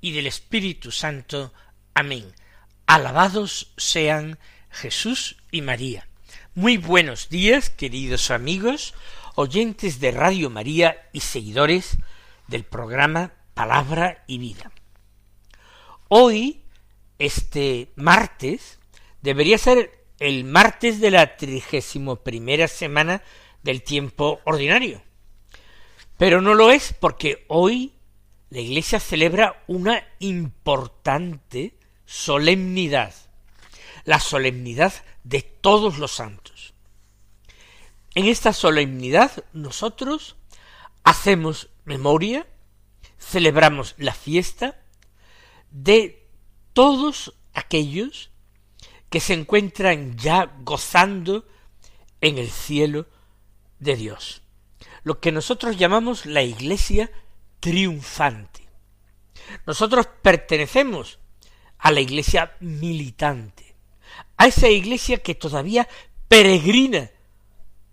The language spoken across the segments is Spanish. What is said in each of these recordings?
y del Espíritu Santo. Amén. Alabados sean Jesús y María. Muy buenos días, queridos amigos, oyentes de Radio María y seguidores del programa Palabra y Vida. Hoy, este martes, debería ser el martes de la trigésimo primera semana del tiempo ordinario. Pero no lo es porque hoy la Iglesia celebra una importante solemnidad, la solemnidad de todos los santos. En esta solemnidad nosotros hacemos memoria, celebramos la fiesta de todos aquellos que se encuentran ya gozando en el cielo de Dios lo que nosotros llamamos la iglesia triunfante. Nosotros pertenecemos a la iglesia militante, a esa iglesia que todavía peregrina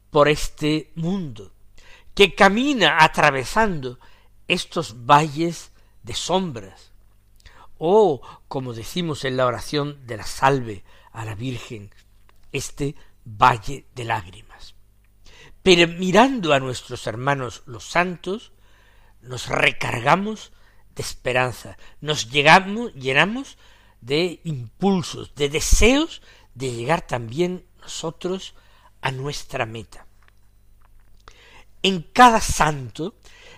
por este mundo, que camina atravesando estos valles de sombras, o, como decimos en la oración de la salve a la Virgen, este valle de lágrimas. Pero mirando a nuestros hermanos los santos, nos recargamos de esperanza, nos llegamos, llenamos de impulsos, de deseos de llegar también nosotros a nuestra meta. En cada santo,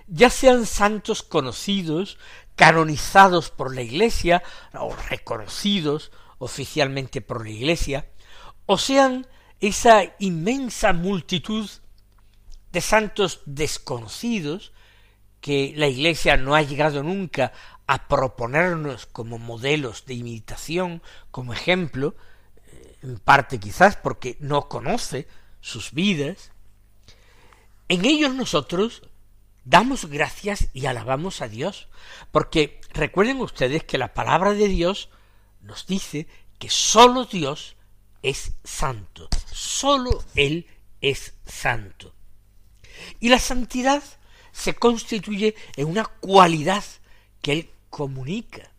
ya sean santos conocidos, canonizados por la Iglesia, o reconocidos oficialmente por la Iglesia, o sean esa inmensa multitud de santos desconocidos que la Iglesia no ha llegado nunca a proponernos como modelos de imitación, como ejemplo, eh, en parte quizás porque no conoce sus vidas, en ellos nosotros damos gracias y alabamos a Dios, porque recuerden ustedes que la palabra de Dios nos dice que sólo Dios es santo, sólo Él es santo. Y la santidad se constituye en una cualidad que él comunica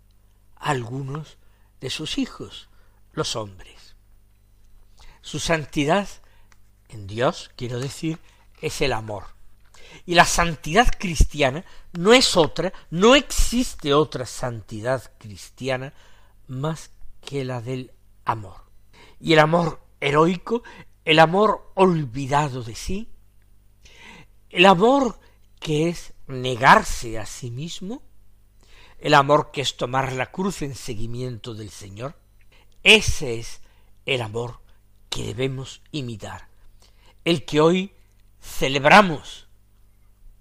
a algunos de sus hijos, los hombres. Su santidad en Dios, quiero decir, es el amor. Y la santidad cristiana no es otra, no existe otra santidad cristiana más que la del amor. Y el amor heroico, el amor olvidado de sí, el amor que es negarse a sí mismo, el amor que es tomar la cruz en seguimiento del Señor, ese es el amor que debemos imitar, el que hoy celebramos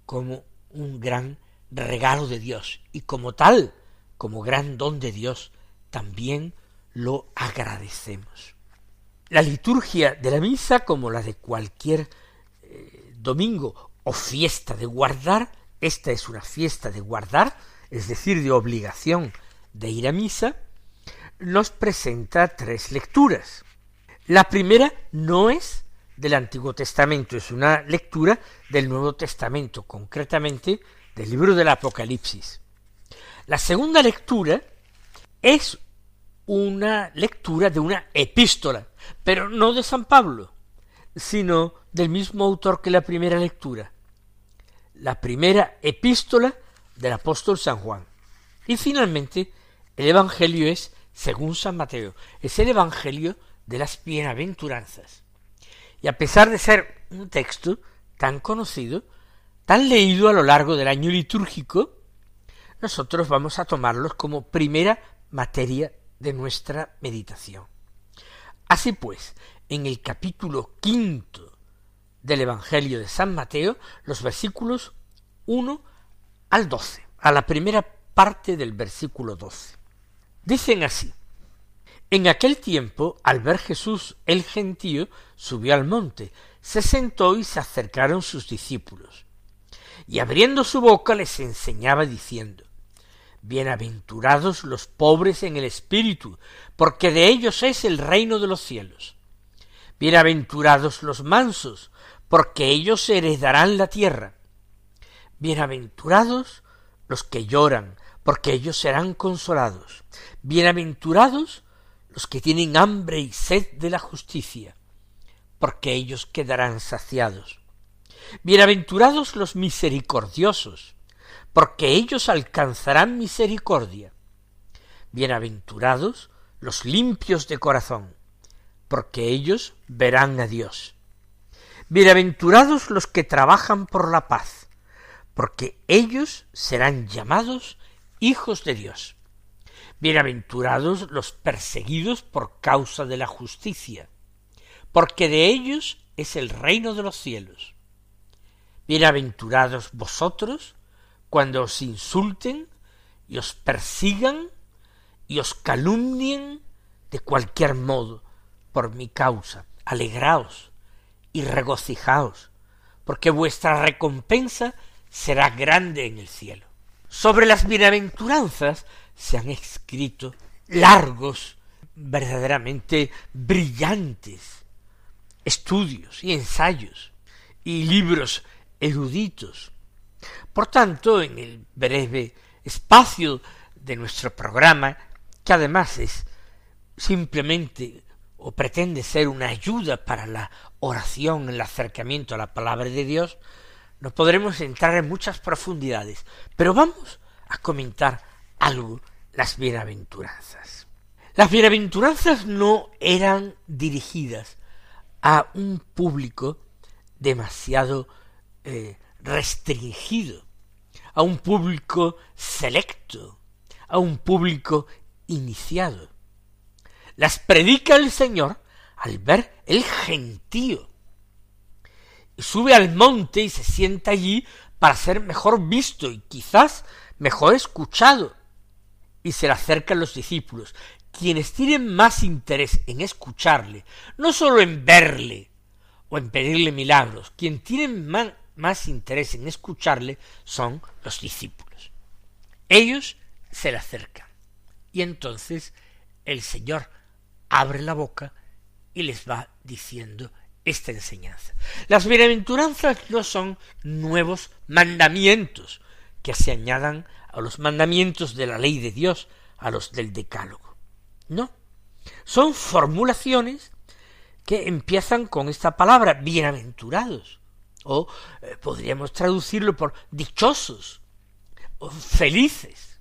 como un gran regalo de Dios y como tal, como gran don de Dios, también lo agradecemos. La liturgia de la misa, como la de cualquier eh, domingo o fiesta de guardar, esta es una fiesta de guardar, es decir, de obligación de ir a misa, nos presenta tres lecturas. La primera no es del Antiguo Testamento, es una lectura del Nuevo Testamento, concretamente del libro del Apocalipsis. La segunda lectura es una lectura de una epístola, pero no de San Pablo, sino del mismo autor que la primera lectura, la primera epístola del apóstol San Juan. Y finalmente, el Evangelio es, según San Mateo, es el Evangelio de las bienaventuranzas. Y a pesar de ser un texto tan conocido, tan leído a lo largo del año litúrgico, nosotros vamos a tomarlos como primera materia de nuestra meditación. Así pues, en el capítulo quinto del Evangelio de San Mateo, los versículos 1 al 12, a la primera parte del versículo 12. Dicen así, en aquel tiempo, al ver Jesús el gentío, subió al monte, se sentó y se acercaron sus discípulos. Y abriendo su boca les enseñaba diciendo, Bienaventurados los pobres en el espíritu, porque de ellos es el reino de los cielos. Bienaventurados los mansos, porque ellos heredarán la tierra. Bienaventurados los que lloran, porque ellos serán consolados. Bienaventurados los que tienen hambre y sed de la justicia, porque ellos quedarán saciados. Bienaventurados los misericordiosos, porque ellos alcanzarán misericordia. Bienaventurados los limpios de corazón, porque ellos verán a Dios. Bienaventurados los que trabajan por la paz, porque ellos serán llamados hijos de Dios. Bienaventurados los perseguidos por causa de la justicia, porque de ellos es el reino de los cielos. Bienaventurados vosotros cuando os insulten y os persigan y os calumnien de cualquier modo por mi causa. Alegraos y regocijaos, porque vuestra recompensa será grande en el cielo. Sobre las bienaventuranzas se han escrito largos, verdaderamente brillantes estudios y ensayos y libros eruditos. Por tanto, en el breve espacio de nuestro programa, que además es simplemente o pretende ser una ayuda para la oración, el acercamiento a la palabra de Dios, no podremos entrar en muchas profundidades, pero vamos a comentar algo las bienaventuranzas. Las bienaventuranzas no eran dirigidas a un público demasiado eh, restringido, a un público selecto, a un público iniciado. Las predica el Señor al ver el gentío. Y sube al monte y se sienta allí para ser mejor visto y quizás mejor escuchado. Y se le acercan los discípulos, quienes tienen más interés en escucharle, no sólo en verle o en pedirle milagros, quien tienen más, más interés en escucharle son los discípulos. Ellos se le acercan y entonces el Señor abre la boca y les va diciendo esta enseñanza. Las bienaventuranzas no son nuevos mandamientos que se añadan a los mandamientos de la ley de Dios, a los del decálogo. No, son formulaciones que empiezan con esta palabra, bienaventurados, o eh, podríamos traducirlo por dichosos, o felices.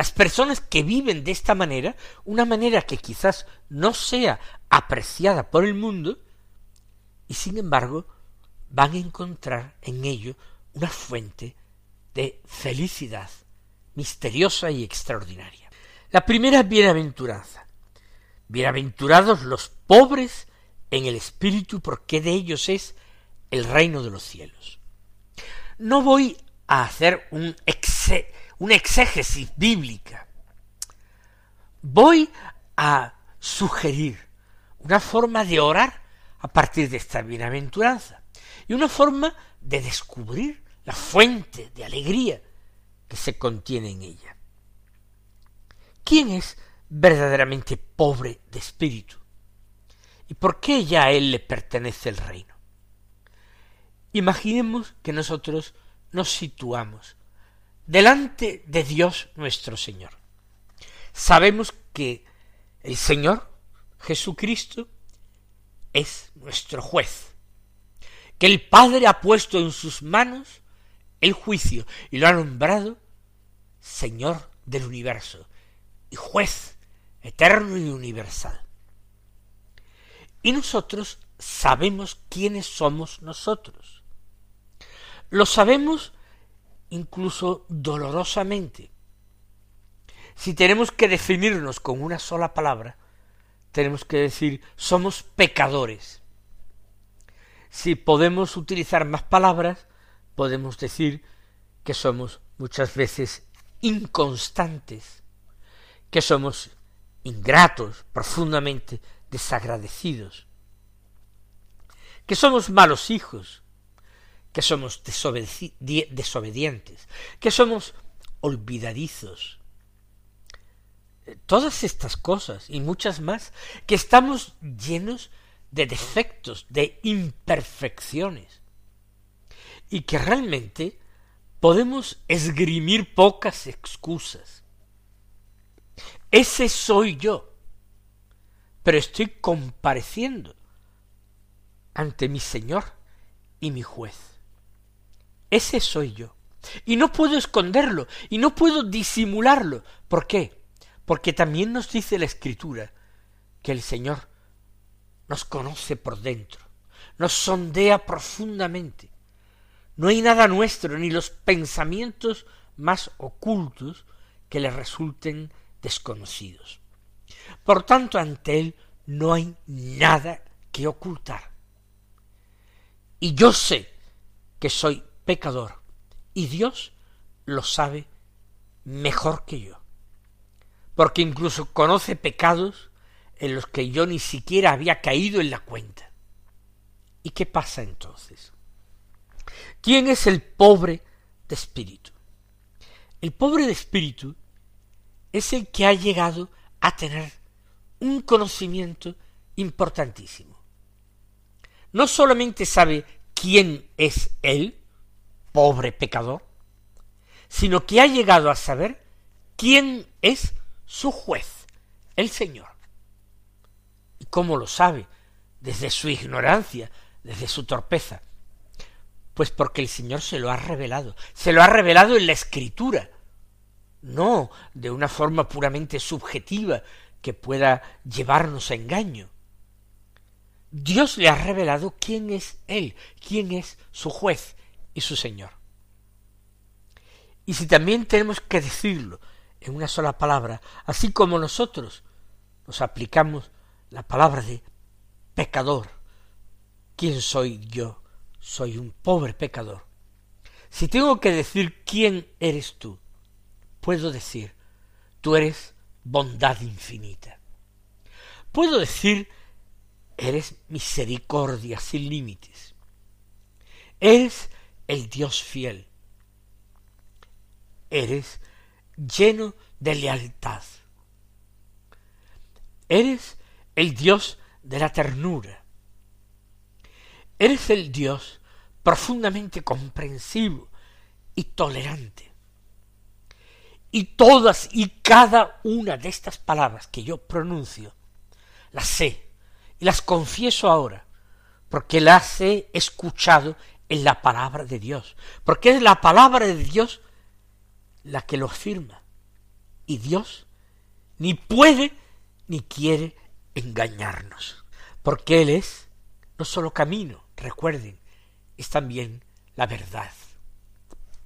Las personas que viven de esta manera, una manera que quizás no sea apreciada por el mundo, y sin embargo van a encontrar en ello una fuente de felicidad misteriosa y extraordinaria. La primera bienaventuranza. Bienaventurados los pobres en el espíritu, porque de ellos es el reino de los cielos. No voy a hacer un una exégesis bíblica. Voy a sugerir una forma de orar a partir de esta bienaventuranza y una forma de descubrir la fuente de alegría que se contiene en ella. ¿Quién es verdaderamente pobre de espíritu? ¿Y por qué ya a él le pertenece el reino? Imaginemos que nosotros nos situamos delante de Dios nuestro Señor. Sabemos que el Señor Jesucristo es nuestro juez, que el Padre ha puesto en sus manos el juicio y lo ha nombrado Señor del universo y juez eterno y universal. Y nosotros sabemos quiénes somos nosotros. Lo sabemos incluso dolorosamente. Si tenemos que definirnos con una sola palabra, tenemos que decir somos pecadores. Si podemos utilizar más palabras, podemos decir que somos muchas veces inconstantes, que somos ingratos, profundamente desagradecidos, que somos malos hijos, que somos desobedientes, que somos olvidadizos. Todas estas cosas y muchas más, que estamos llenos de defectos, de imperfecciones, y que realmente podemos esgrimir pocas excusas. Ese soy yo, pero estoy compareciendo ante mi Señor y mi juez. Ese soy yo. Y no puedo esconderlo, y no puedo disimularlo. ¿Por qué? Porque también nos dice la Escritura que el Señor nos conoce por dentro, nos sondea profundamente. No hay nada nuestro, ni los pensamientos más ocultos que le resulten desconocidos. Por tanto, ante Él no hay nada que ocultar. Y yo sé que soy pecador, y Dios lo sabe mejor que yo, porque incluso conoce pecados en los que yo ni siquiera había caído en la cuenta. ¿Y qué pasa entonces? ¿Quién es el pobre de espíritu? El pobre de espíritu es el que ha llegado a tener un conocimiento importantísimo. No solamente sabe quién es él, pobre pecador, sino que ha llegado a saber quién es su juez, el Señor. ¿Y cómo lo sabe? Desde su ignorancia, desde su torpeza. Pues porque el Señor se lo ha revelado, se lo ha revelado en la Escritura, no de una forma puramente subjetiva que pueda llevarnos a engaño. Dios le ha revelado quién es Él, quién es su juez, y su Señor. Y si también tenemos que decirlo en una sola palabra, así como nosotros nos aplicamos la palabra de pecador, ¿quién soy yo? Soy un pobre pecador. Si tengo que decir quién eres tú, puedo decir, tú eres bondad infinita. Puedo decir, eres misericordia sin límites. Eres el Dios fiel. Eres lleno de lealtad. Eres el Dios de la ternura. Eres el Dios profundamente comprensivo y tolerante. Y todas y cada una de estas palabras que yo pronuncio, las sé y las confieso ahora, porque las he escuchado en la palabra de Dios, porque es la palabra de Dios la que lo afirma. Y Dios ni puede ni quiere engañarnos, porque Él es no solo camino, recuerden, es también la verdad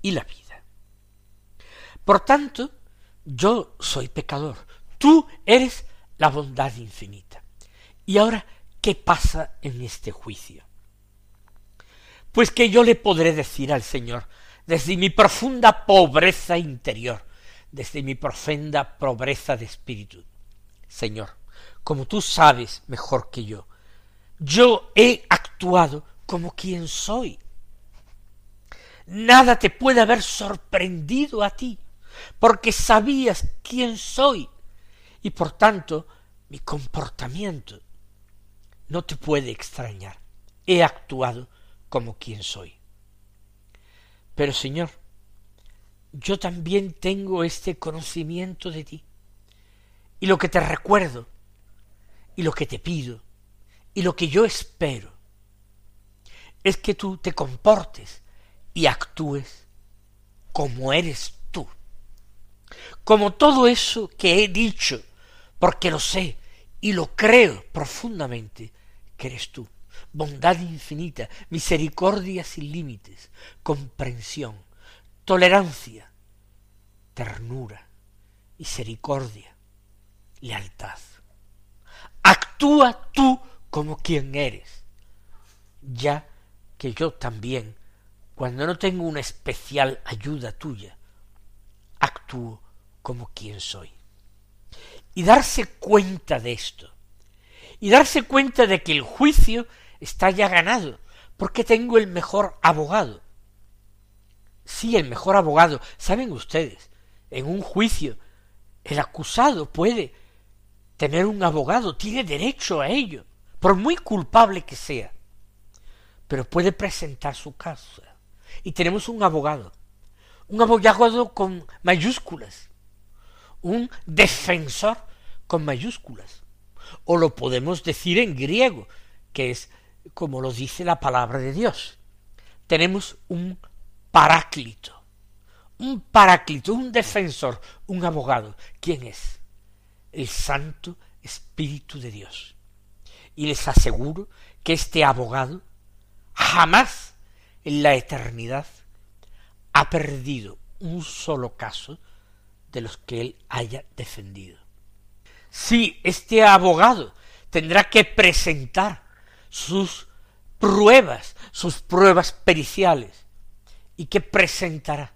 y la vida. Por tanto, yo soy pecador, tú eres la bondad infinita. Y ahora, ¿qué pasa en este juicio? Pues que yo le podré decir al Señor, desde mi profunda pobreza interior, desde mi profunda pobreza de espíritu, Señor, como tú sabes mejor que yo, yo he actuado como quien soy. Nada te puede haber sorprendido a ti, porque sabías quién soy, y por tanto mi comportamiento no te puede extrañar. He actuado como quien soy. Pero Señor, yo también tengo este conocimiento de ti. Y lo que te recuerdo, y lo que te pido, y lo que yo espero, es que tú te comportes y actúes como eres tú. Como todo eso que he dicho, porque lo sé y lo creo profundamente que eres tú bondad infinita, misericordia sin límites, comprensión, tolerancia, ternura, misericordia, lealtad. Actúa tú como quien eres, ya que yo también, cuando no tengo una especial ayuda tuya, actúo como quien soy. y darse cuenta de esto, y darse cuenta de que el juicio está ya ganado, porque tengo el mejor abogado. Sí, el mejor abogado. ¿Saben ustedes? En un juicio, el acusado puede tener un abogado, tiene derecho a ello, por muy culpable que sea, pero puede presentar su causa. Y tenemos un abogado, un abogado con mayúsculas, un defensor con mayúsculas, o lo podemos decir en griego, que es como lo dice la palabra de Dios. Tenemos un paráclito, un paráclito, un defensor, un abogado. ¿Quién es? El Santo Espíritu de Dios. Y les aseguro que este abogado jamás en la eternidad ha perdido un solo caso de los que él haya defendido. Si este abogado tendrá que presentar sus pruebas, sus pruebas periciales, y que presentará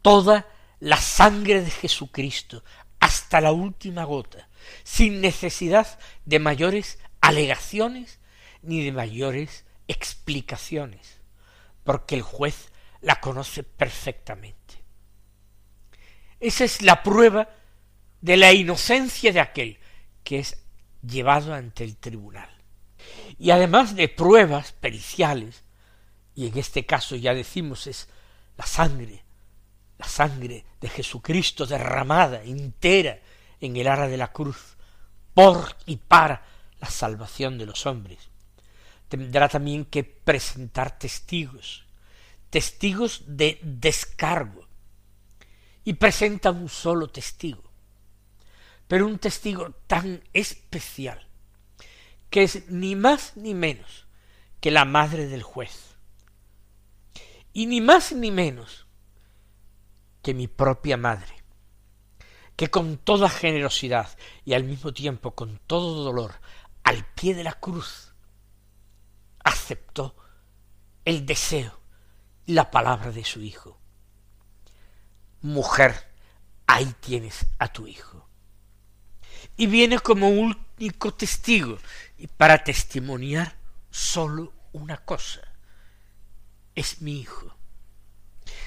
toda la sangre de Jesucristo hasta la última gota, sin necesidad de mayores alegaciones ni de mayores explicaciones, porque el juez la conoce perfectamente. Esa es la prueba de la inocencia de aquel que es llevado ante el tribunal y además de pruebas periciales, y en este caso ya decimos es la sangre, la sangre de Jesucristo derramada entera en el ara de la cruz, por y para la salvación de los hombres. Tendrá también que presentar testigos, testigos de descargo, y presenta un solo testigo, pero un testigo tan especial que es ni más ni menos que la madre del juez, y ni más ni menos que mi propia madre, que con toda generosidad y al mismo tiempo con todo dolor, al pie de la cruz, aceptó el deseo y la palabra de su hijo. Mujer, ahí tienes a tu hijo. Y viene como único testigo y para testimoniar solo una cosa. Es mi hijo.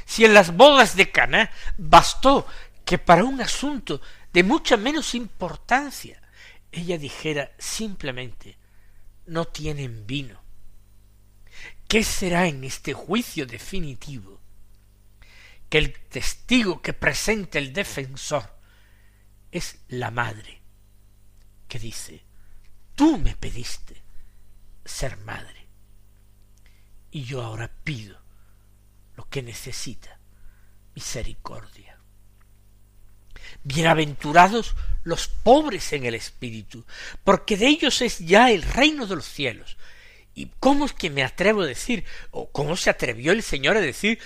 Si en las bodas de Caná bastó que para un asunto de mucha menos importancia ella dijera simplemente no tienen vino. ¿Qué será en este juicio definitivo? Que el testigo que presenta el defensor es la madre, que dice Tú me pediste ser madre. Y yo ahora pido lo que necesita, misericordia. Bienaventurados los pobres en el espíritu, porque de ellos es ya el reino de los cielos. ¿Y cómo es que me atrevo a decir, o cómo se atrevió el Señor a decir,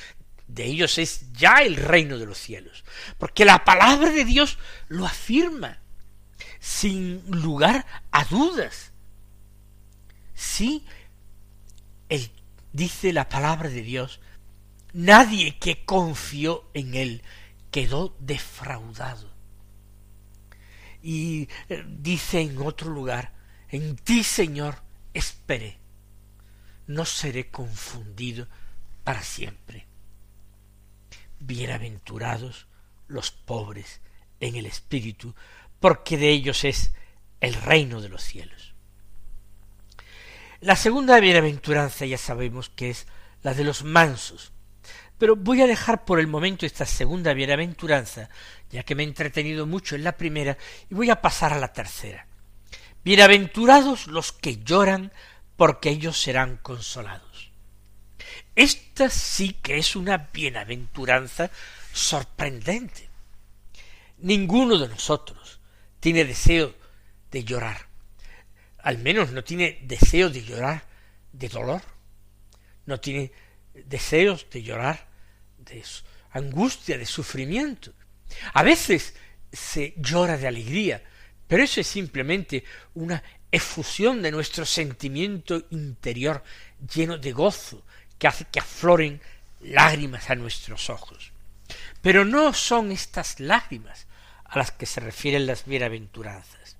de ellos es ya el reino de los cielos? Porque la palabra de Dios lo afirma sin lugar a dudas. Sí, él, dice la palabra de Dios, nadie que confió en él quedó defraudado. Y eh, dice en otro lugar, en ti, Señor, esperé, no seré confundido para siempre. Bienaventurados los pobres en el espíritu, porque de ellos es el reino de los cielos. La segunda bienaventuranza ya sabemos que es la de los mansos, pero voy a dejar por el momento esta segunda bienaventuranza, ya que me he entretenido mucho en la primera, y voy a pasar a la tercera. Bienaventurados los que lloran, porque ellos serán consolados. Esta sí que es una bienaventuranza sorprendente. Ninguno de nosotros tiene deseo de llorar. Al menos no tiene deseo de llorar de dolor. No tiene deseos de llorar de angustia, de sufrimiento. A veces se llora de alegría, pero eso es simplemente una efusión de nuestro sentimiento interior lleno de gozo que hace que afloren lágrimas a nuestros ojos. Pero no son estas lágrimas a las que se refieren las bienaventuranzas.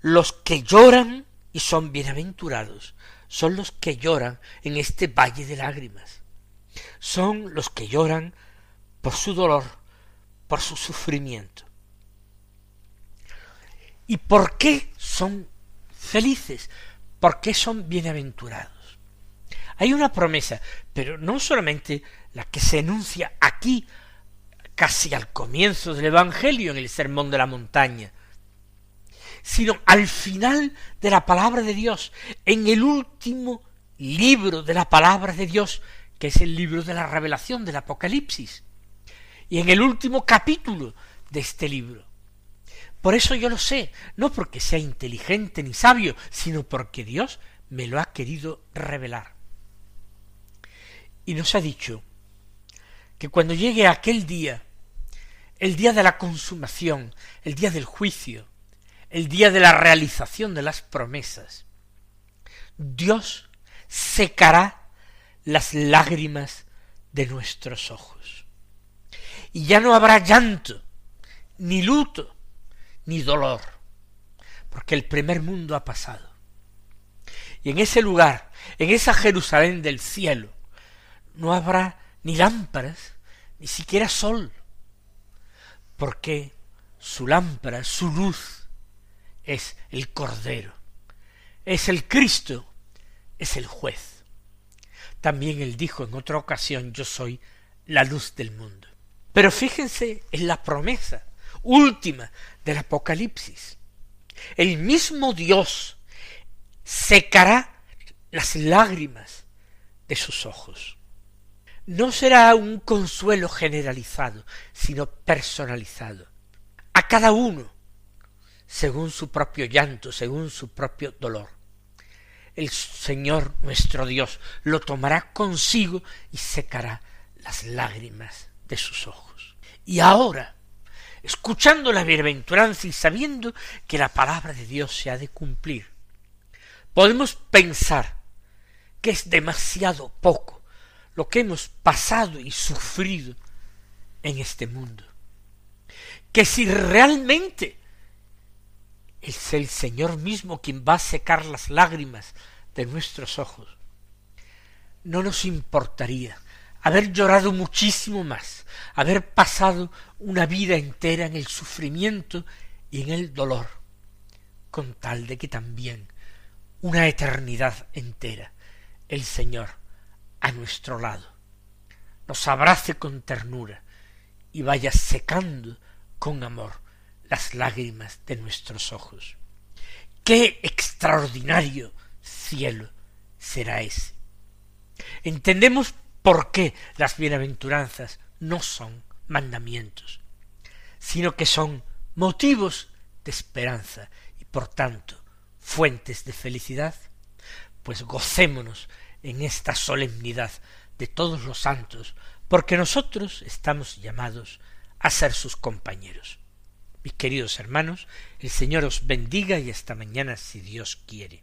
Los que lloran y son bienaventurados son los que lloran en este valle de lágrimas. Son los que lloran por su dolor, por su sufrimiento. ¿Y por qué son felices? ¿Por qué son bienaventurados? Hay una promesa, pero no solamente la que se enuncia aquí, casi al comienzo del Evangelio, en el Sermón de la Montaña, sino al final de la palabra de Dios, en el último libro de la palabra de Dios, que es el libro de la revelación del Apocalipsis, y en el último capítulo de este libro. Por eso yo lo sé, no porque sea inteligente ni sabio, sino porque Dios me lo ha querido revelar. Y nos ha dicho que cuando llegue aquel día, el día de la consumación, el día del juicio, el día de la realización de las promesas, Dios secará las lágrimas de nuestros ojos. Y ya no habrá llanto, ni luto, ni dolor, porque el primer mundo ha pasado. Y en ese lugar, en esa Jerusalén del cielo, no habrá ni lámparas, ni siquiera sol, porque su lámpara, su luz, es el Cordero, es el Cristo, es el juez. También él dijo en otra ocasión, yo soy la luz del mundo. Pero fíjense en la promesa última del Apocalipsis. El mismo Dios secará las lágrimas de sus ojos. No será un consuelo generalizado, sino personalizado. A cada uno, según su propio llanto, según su propio dolor. El Señor nuestro Dios lo tomará consigo y secará las lágrimas de sus ojos. Y ahora, escuchando la bienaventuranza y sabiendo que la palabra de Dios se ha de cumplir, podemos pensar que es demasiado poco lo que hemos pasado y sufrido en este mundo. Que si realmente es el Señor mismo quien va a secar las lágrimas de nuestros ojos, no nos importaría haber llorado muchísimo más, haber pasado una vida entera en el sufrimiento y en el dolor, con tal de que también una eternidad entera el Señor a nuestro lado nos abrace con ternura y vaya secando con amor las lágrimas de nuestros ojos. Qué extraordinario cielo será ese. Entendemos por qué las bienaventuranzas no son mandamientos, sino que son motivos de esperanza y por tanto fuentes de felicidad, pues gocémonos en esta solemnidad de todos los santos, porque nosotros estamos llamados a ser sus compañeros. Mis queridos hermanos, el Señor os bendiga y hasta mañana si Dios quiere.